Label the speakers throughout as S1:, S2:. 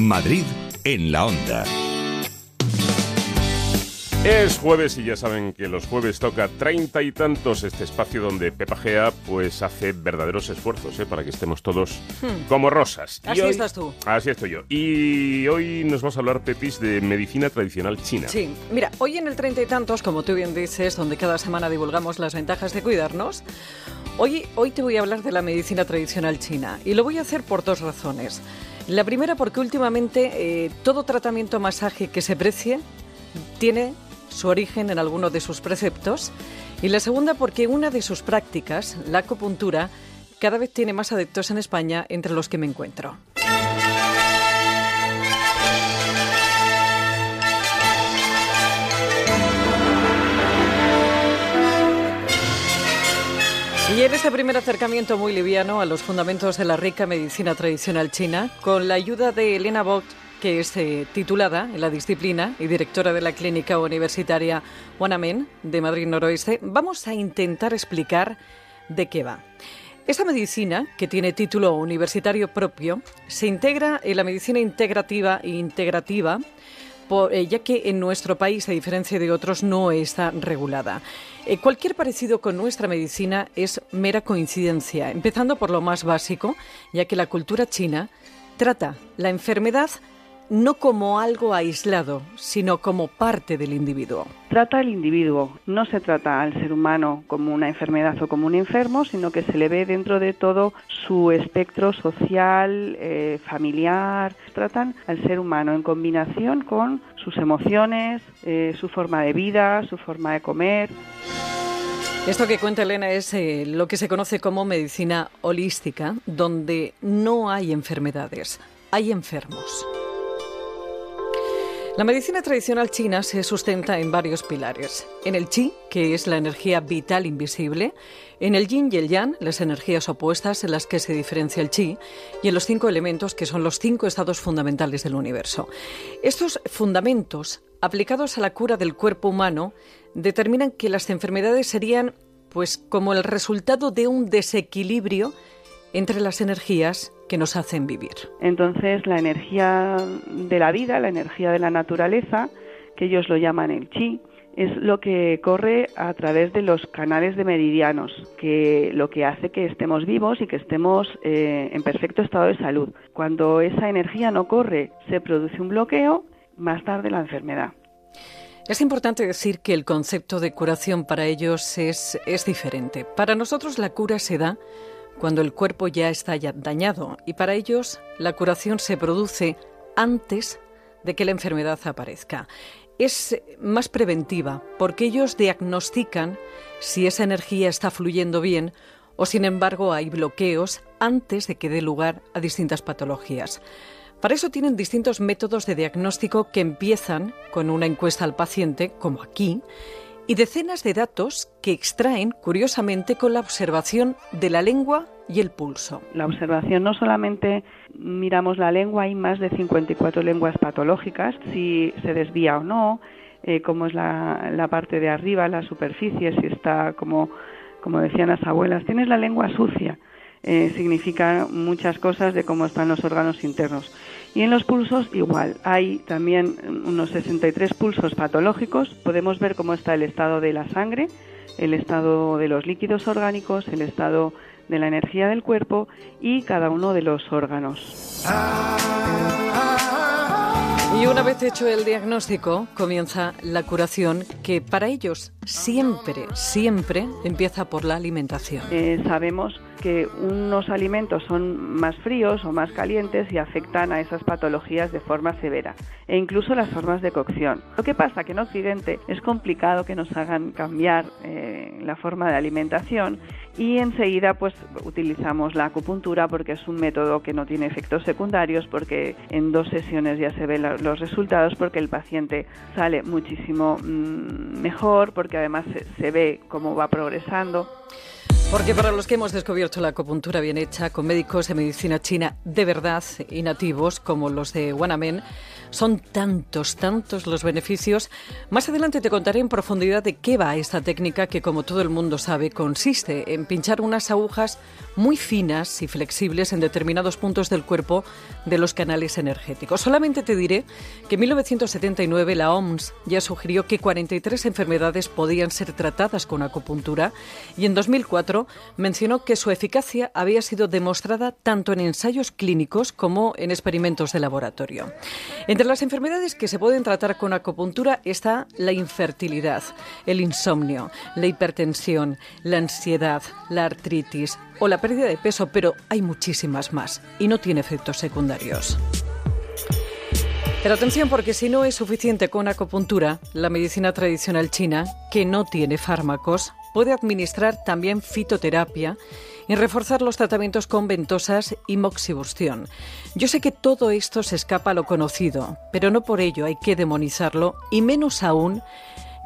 S1: Madrid en la onda.
S2: Es jueves y ya saben que los jueves toca treinta y tantos este espacio donde Pepa Gea pues hace verdaderos esfuerzos ¿eh? para que estemos todos
S3: Hmm.
S2: como rosas. Y
S3: Así
S2: hoy-
S3: estás tú.
S2: Así estoy yo. Y hoy nos vas a hablar, Pepis, de medicina tradicional china.
S3: Sí, mira, hoy en el treinta y tantos, como tú bien dices, donde cada semana divulgamos las ventajas de cuidarnos, hoy, hoy te voy a hablar de la medicina tradicional china y lo voy a hacer por dos razones. La primera porque últimamente eh, todo tratamiento masaje que se precie tiene su origen en alguno de sus preceptos y la segunda porque una de sus prácticas, la acupuntura, cada vez tiene más adeptos en España entre los que me encuentro. Y en este primer acercamiento muy liviano a los fundamentos de la rica medicina tradicional china, con la ayuda de Elena Vogt, que es eh, titulada en la disciplina y directora de la Clínica Universitaria Wanamen de Madrid Noroeste, vamos a intentar explicar de qué va. Esta medicina, que tiene título universitario propio, se integra en la medicina integrativa e integrativa ya que en nuestro país, a diferencia de otros, no está regulada. Eh, cualquier parecido con nuestra medicina es mera coincidencia, empezando por lo más básico, ya que la cultura china trata la enfermedad no como algo aislado, sino como parte del individuo.
S4: Trata al individuo, no se trata al ser humano como una enfermedad o como un enfermo, sino que se le ve dentro de todo su espectro social, eh, familiar. Tratan al ser humano en combinación con sus emociones, eh, su forma de vida, su forma de comer.
S3: Esto que cuenta Elena es eh, lo que se conoce como medicina holística, donde no hay enfermedades, hay enfermos. La medicina tradicional china se sustenta en varios pilares. En el chi, que es la energía vital invisible, en el yin y el yang, las energías opuestas en las que se diferencia el chi, y en los cinco elementos, que son los cinco estados fundamentales del universo. Estos fundamentos, aplicados a la cura del cuerpo humano, determinan que las enfermedades serían pues como el resultado de un desequilibrio entre las energías que nos hacen vivir.
S4: Entonces la energía de la vida, la energía de la naturaleza, que ellos lo llaman el chi, es lo que corre a través de los canales de meridianos, que lo que hace que estemos vivos y que estemos eh, en perfecto estado de salud. Cuando esa energía no corre, se produce un bloqueo, más tarde la enfermedad.
S3: Es importante decir que el concepto de curación para ellos es, es diferente. Para nosotros la cura se da cuando el cuerpo ya está dañado y para ellos la curación se produce antes de que la enfermedad aparezca. Es más preventiva porque ellos diagnostican si esa energía está fluyendo bien o sin embargo hay bloqueos antes de que dé lugar a distintas patologías. Para eso tienen distintos métodos de diagnóstico que empiezan con una encuesta al paciente, como aquí, y decenas de datos que extraen, curiosamente, con la observación de la lengua y el pulso.
S4: La observación no solamente miramos la lengua, hay más de 54 lenguas patológicas, si se desvía o no, eh, cómo es la, la parte de arriba, la superficie, si está como, como decían las abuelas, tienes la lengua sucia. Eh, significa muchas cosas de cómo están los órganos internos. Y en los pulsos igual, hay también unos 63 pulsos patológicos, podemos ver cómo está el estado de la sangre, el estado de los líquidos orgánicos, el estado de la energía del cuerpo y cada uno de los órganos.
S3: Y una vez hecho el diagnóstico, comienza la curación que para ellos siempre, siempre empieza por la alimentación.
S4: Eh, sabemos que unos alimentos son más fríos o más calientes y afectan a esas patologías de forma severa e incluso las formas de cocción. Lo que pasa que en Occidente es complicado que nos hagan cambiar eh, la forma de alimentación y enseguida pues utilizamos la acupuntura porque es un método que no tiene efectos secundarios porque en dos sesiones ya se ven los resultados porque el paciente sale muchísimo mm, mejor porque además se, se ve cómo va progresando.
S3: Porque para los que hemos descubierto la acupuntura bien hecha, con médicos de medicina china de verdad y nativos, como los de Wanamen, son tantos, tantos los beneficios. Más adelante te contaré en profundidad de qué va esta técnica que, como todo el mundo sabe, consiste en pinchar unas agujas muy finas y flexibles en determinados puntos del cuerpo de los canales energéticos. Solamente te diré que en 1979 la OMS ya sugirió que 43 enfermedades podían ser tratadas con acupuntura y en 2004 mencionó que su eficacia había sido demostrada tanto en ensayos clínicos como en experimentos de laboratorio. Las enfermedades que se pueden tratar con acupuntura está la infertilidad, el insomnio, la hipertensión, la ansiedad, la artritis o la pérdida de peso, pero hay muchísimas más y no tiene efectos secundarios. Pero atención porque si no es suficiente con acupuntura, la medicina tradicional china, que no tiene fármacos, puede administrar también fitoterapia y reforzar los tratamientos con ventosas y moxibustión. Yo sé que todo esto se escapa a lo conocido, pero no por ello hay que demonizarlo y menos aún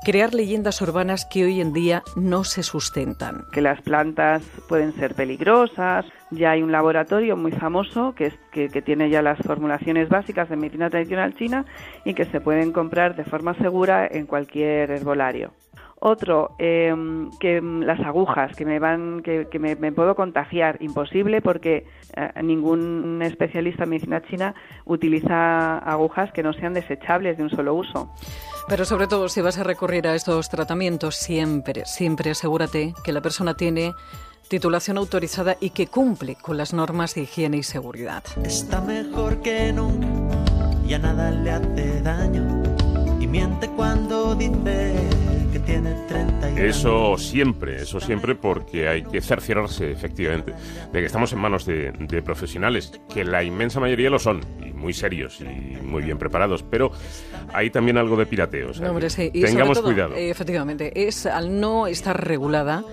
S3: crear leyendas urbanas que hoy en día no se sustentan.
S4: Que las plantas pueden ser peligrosas. Ya hay un laboratorio muy famoso que, que tiene ya las formulaciones básicas de medicina tradicional china y que se pueden comprar de forma segura en cualquier herbolario. Otro, eh, que las agujas, que me van, que, que me, me, puedo contagiar, imposible porque eh, ningún especialista en medicina china utiliza agujas que no sean desechables de un solo uso.
S3: Pero sobre todo, si vas a recurrir a estos tratamientos, siempre, siempre asegúrate que la persona tiene titulación autorizada y que cumple con las normas de higiene y seguridad.
S5: Está mejor que nunca, ya nada le hace daño y miente cuando dice que tiene 30 y
S2: Eso siempre, eso siempre porque hay que cerciorarse efectivamente de que estamos en manos de, de profesionales, que la inmensa mayoría lo son, y muy serios y muy bien preparados, pero hay también algo de pirateo. o sea,
S3: No, hombre, sí. Y
S2: tengamos
S3: sobre todo,
S2: cuidado.
S3: eh, efectivamente, es al no estar regulada,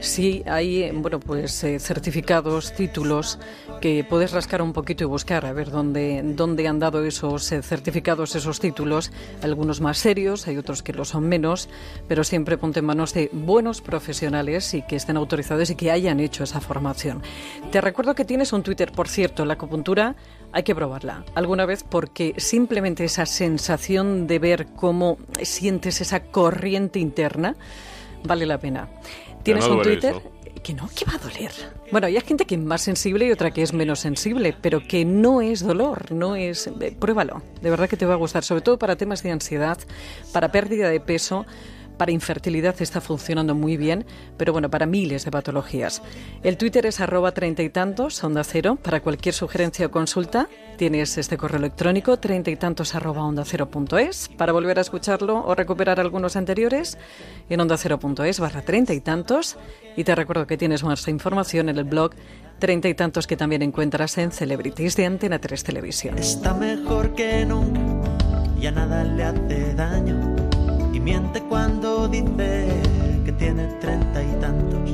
S3: sí hay, bueno, pues eh, certificados, títulos que puedes rascar un poquito y buscar a ver dónde, dónde han dado esos eh, certificados, esos títulos. Algunos más serios, hay otros que lo son menos, pero siempre ponte en manos de buenos profesionales y que estén autorizados y que hayan hecho esa formación. Te recuerdo que tienes un Twitter, por cierto, la acupuntura hay que probarla alguna vez porque simplemente esa sensación de ver cómo sientes esa corriente interna vale la pena. ¿Tienes
S2: no
S3: un Twitter?
S2: eso.
S3: Que no, que va a doler. Bueno, hay gente que es más sensible y otra que es menos sensible, pero que no es dolor, no es... eh, Pruébalo, de verdad que te va a gustar, sobre todo para temas de ansiedad, para pérdida de peso, para infertilidad está funcionando muy bien, pero bueno, para miles de patologías. El Twitter es arroba treinta y tantos, onda cero. Para cualquier sugerencia o consulta tienes este correo electrónico treinta y tantos arroba onda cero punto es. Para volver a escucharlo o recuperar algunos anteriores, en onda cero punto es barra treinta y tantos. Y te recuerdo que tienes más información en el blog treinta y tantos que también encuentras en Celebrities de Antena 3 Televisión.
S5: Está mejor que nunca, ya nada le hace daño miente cuando dice que tiene treinta y tantos.